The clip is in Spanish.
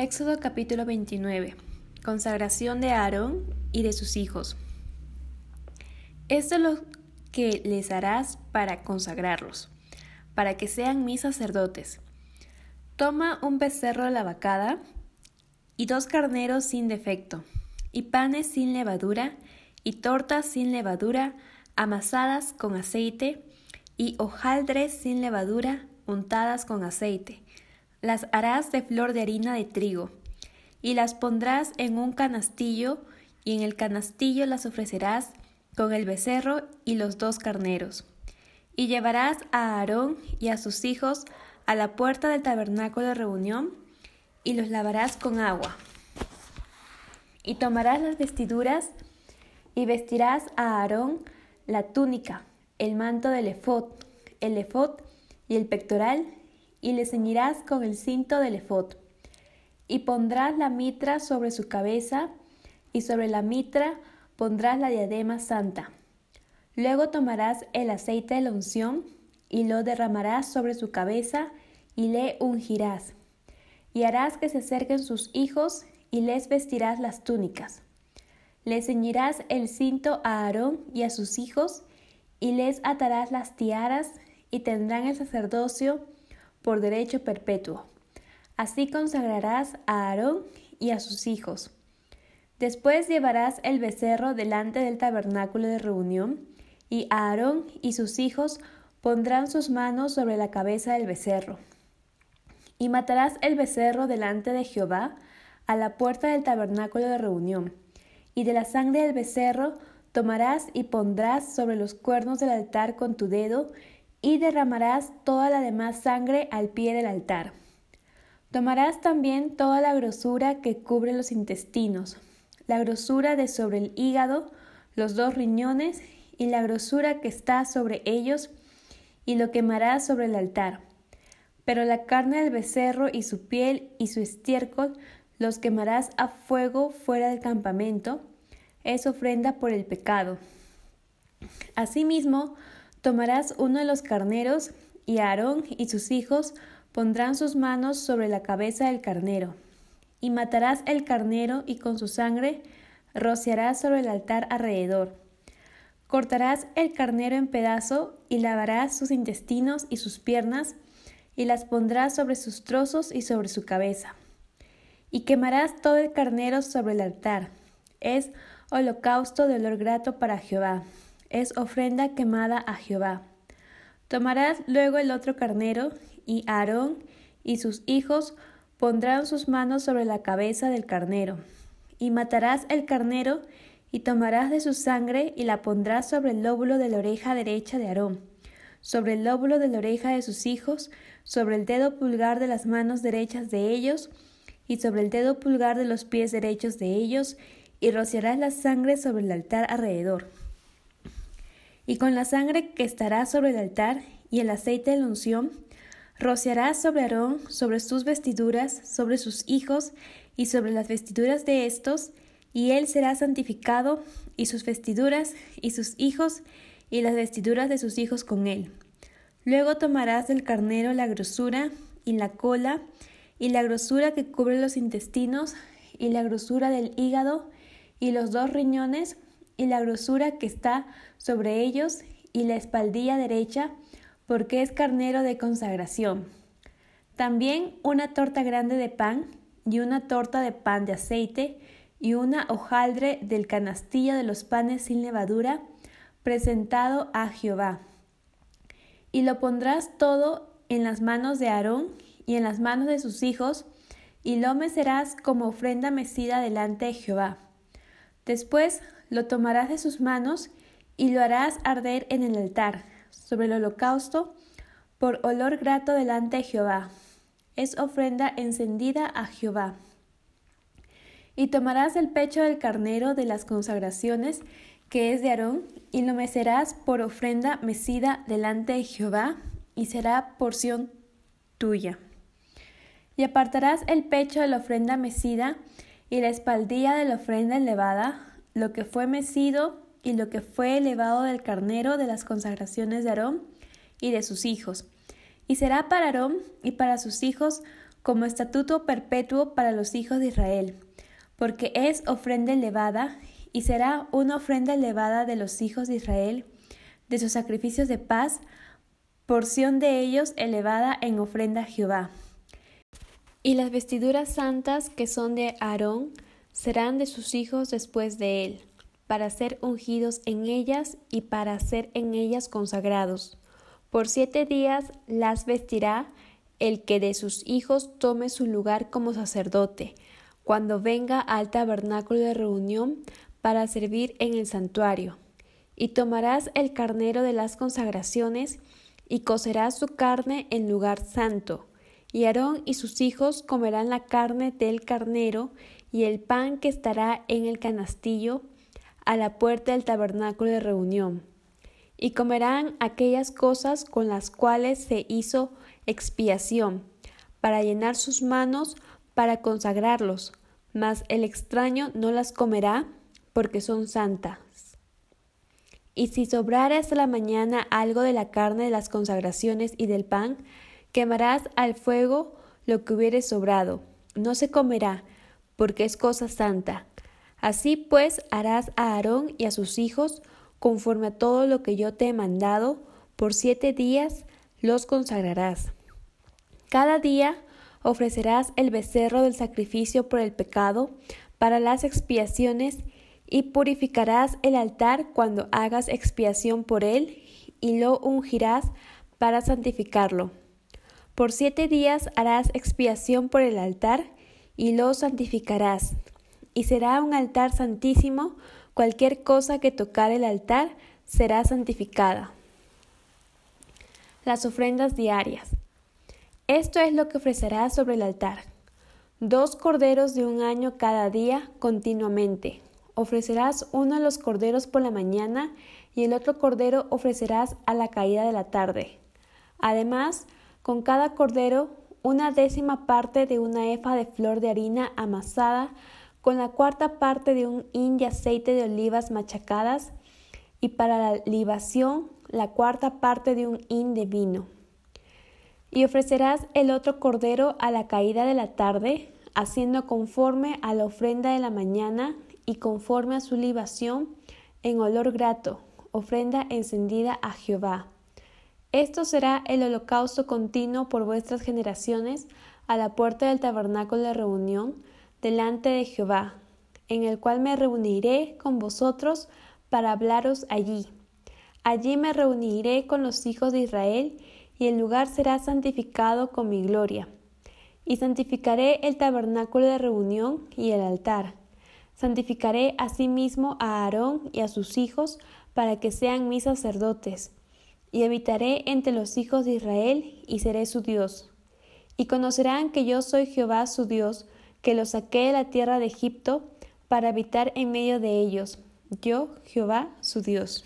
Éxodo capítulo 29. Consagración de Aarón y de sus hijos. Esto es lo que les harás para consagrarlos, para que sean mis sacerdotes. Toma un becerro de la vacada y dos carneros sin defecto, y panes sin levadura, y tortas sin levadura, amasadas con aceite, y hojaldres sin levadura, untadas con aceite las harás de flor de harina de trigo, y las pondrás en un canastillo, y en el canastillo las ofrecerás con el becerro y los dos carneros. Y llevarás a Aarón y a sus hijos a la puerta del tabernáculo de reunión, y los lavarás con agua. Y tomarás las vestiduras, y vestirás a Aarón la túnica, el manto del efod, el efod y el pectoral y le ceñirás con el cinto del efod. Y pondrás la mitra sobre su cabeza, y sobre la mitra pondrás la diadema santa. Luego tomarás el aceite de la unción, y lo derramarás sobre su cabeza, y le ungirás. Y harás que se acerquen sus hijos, y les vestirás las túnicas. Le ceñirás el cinto a Aarón y a sus hijos, y les atarás las tiaras, y tendrán el sacerdocio por derecho perpetuo. Así consagrarás a Aarón y a sus hijos. Después llevarás el becerro delante del tabernáculo de reunión, y Aarón y sus hijos pondrán sus manos sobre la cabeza del becerro. Y matarás el becerro delante de Jehová a la puerta del tabernáculo de reunión, y de la sangre del becerro tomarás y pondrás sobre los cuernos del altar con tu dedo, y derramarás toda la demás sangre al pie del altar. Tomarás también toda la grosura que cubre los intestinos, la grosura de sobre el hígado, los dos riñones y la grosura que está sobre ellos, y lo quemarás sobre el altar. Pero la carne del becerro y su piel y su estiércol los quemarás a fuego fuera del campamento, es ofrenda por el pecado. Asimismo, Tomarás uno de los carneros, y Aarón y sus hijos pondrán sus manos sobre la cabeza del carnero. Y matarás el carnero y con su sangre rociarás sobre el altar alrededor. Cortarás el carnero en pedazo y lavarás sus intestinos y sus piernas y las pondrás sobre sus trozos y sobre su cabeza. Y quemarás todo el carnero sobre el altar. Es holocausto de olor grato para Jehová es ofrenda quemada a Jehová. Tomarás luego el otro carnero, y Aarón y sus hijos pondrán sus manos sobre la cabeza del carnero. Y matarás el carnero, y tomarás de su sangre, y la pondrás sobre el lóbulo de la oreja derecha de Aarón, sobre el lóbulo de la oreja de sus hijos, sobre el dedo pulgar de las manos derechas de ellos, y sobre el dedo pulgar de los pies derechos de ellos, y rociarás la sangre sobre el altar alrededor y con la sangre que estará sobre el altar y el aceite de la unción, rociarás sobre Aarón, sobre sus vestiduras, sobre sus hijos y sobre las vestiduras de estos, y él será santificado, y sus vestiduras, y sus hijos, y las vestiduras de sus hijos con él. Luego tomarás del carnero la grosura, y la cola, y la grosura que cubre los intestinos, y la grosura del hígado, y los dos riñones, y la grosura que está sobre ellos y la espaldilla derecha, porque es carnero de consagración. También una torta grande de pan y una torta de pan de aceite y una hojaldre del canastillo de los panes sin levadura, presentado a Jehová. Y lo pondrás todo en las manos de Aarón y en las manos de sus hijos, y lo mecerás como ofrenda mecida delante de Jehová. Después lo tomarás de sus manos y lo harás arder en el altar, sobre el holocausto, por olor grato delante de Jehová. Es ofrenda encendida a Jehová. Y tomarás el pecho del carnero de las consagraciones, que es de Aarón, y lo mecerás por ofrenda mecida delante de Jehová, y será porción tuya. Y apartarás el pecho de la ofrenda mecida y la espaldilla de la ofrenda elevada, lo que fue mecido y lo que fue elevado del carnero de las consagraciones de Aarón y de sus hijos. Y será para Aarón y para sus hijos como estatuto perpetuo para los hijos de Israel, porque es ofrenda elevada y será una ofrenda elevada de los hijos de Israel, de sus sacrificios de paz, porción de ellos elevada en ofrenda a Jehová. Y las vestiduras santas que son de Aarón serán de sus hijos después de él, para ser ungidos en ellas y para ser en ellas consagrados. Por siete días las vestirá el que de sus hijos tome su lugar como sacerdote, cuando venga al tabernáculo de reunión para servir en el santuario. Y tomarás el carnero de las consagraciones y cocerás su carne en lugar santo. Y Aarón y sus hijos comerán la carne del carnero y el pan que estará en el canastillo a la puerta del tabernáculo de reunión. Y comerán aquellas cosas con las cuales se hizo expiación, para llenar sus manos, para consagrarlos, mas el extraño no las comerá, porque son santas. Y si sobrare hasta la mañana algo de la carne de las consagraciones y del pan, quemarás al fuego lo que hubiere sobrado, no se comerá, porque es cosa santa. Así pues harás a Aarón y a sus hijos, conforme a todo lo que yo te he mandado, por siete días los consagrarás. Cada día ofrecerás el becerro del sacrificio por el pecado para las expiaciones y purificarás el altar cuando hagas expiación por él y lo ungirás para santificarlo. Por siete días harás expiación por el altar y lo santificarás. Y será un altar santísimo, cualquier cosa que tocar el altar será santificada. Las ofrendas diarias. Esto es lo que ofrecerás sobre el altar. Dos corderos de un año cada día continuamente ofrecerás uno de los corderos por la mañana y el otro cordero ofrecerás a la caída de la tarde. Además, con cada cordero una décima parte de una efa de flor de harina amasada, con la cuarta parte de un hin de aceite de olivas machacadas, y para la libación la cuarta parte de un hin de vino. Y ofrecerás el otro cordero a la caída de la tarde, haciendo conforme a la ofrenda de la mañana y conforme a su libación en olor grato, ofrenda encendida a Jehová. Esto será el holocausto continuo por vuestras generaciones a la puerta del tabernáculo de reunión delante de Jehová, en el cual me reuniré con vosotros para hablaros allí. Allí me reuniré con los hijos de Israel, y el lugar será santificado con mi gloria. Y santificaré el tabernáculo de reunión y el altar, Santificaré asimismo a Aarón y a sus hijos para que sean mis sacerdotes, y habitaré entre los hijos de Israel y seré su Dios. Y conocerán que yo soy Jehová su Dios, que los saqué de la tierra de Egipto para habitar en medio de ellos, yo Jehová su Dios.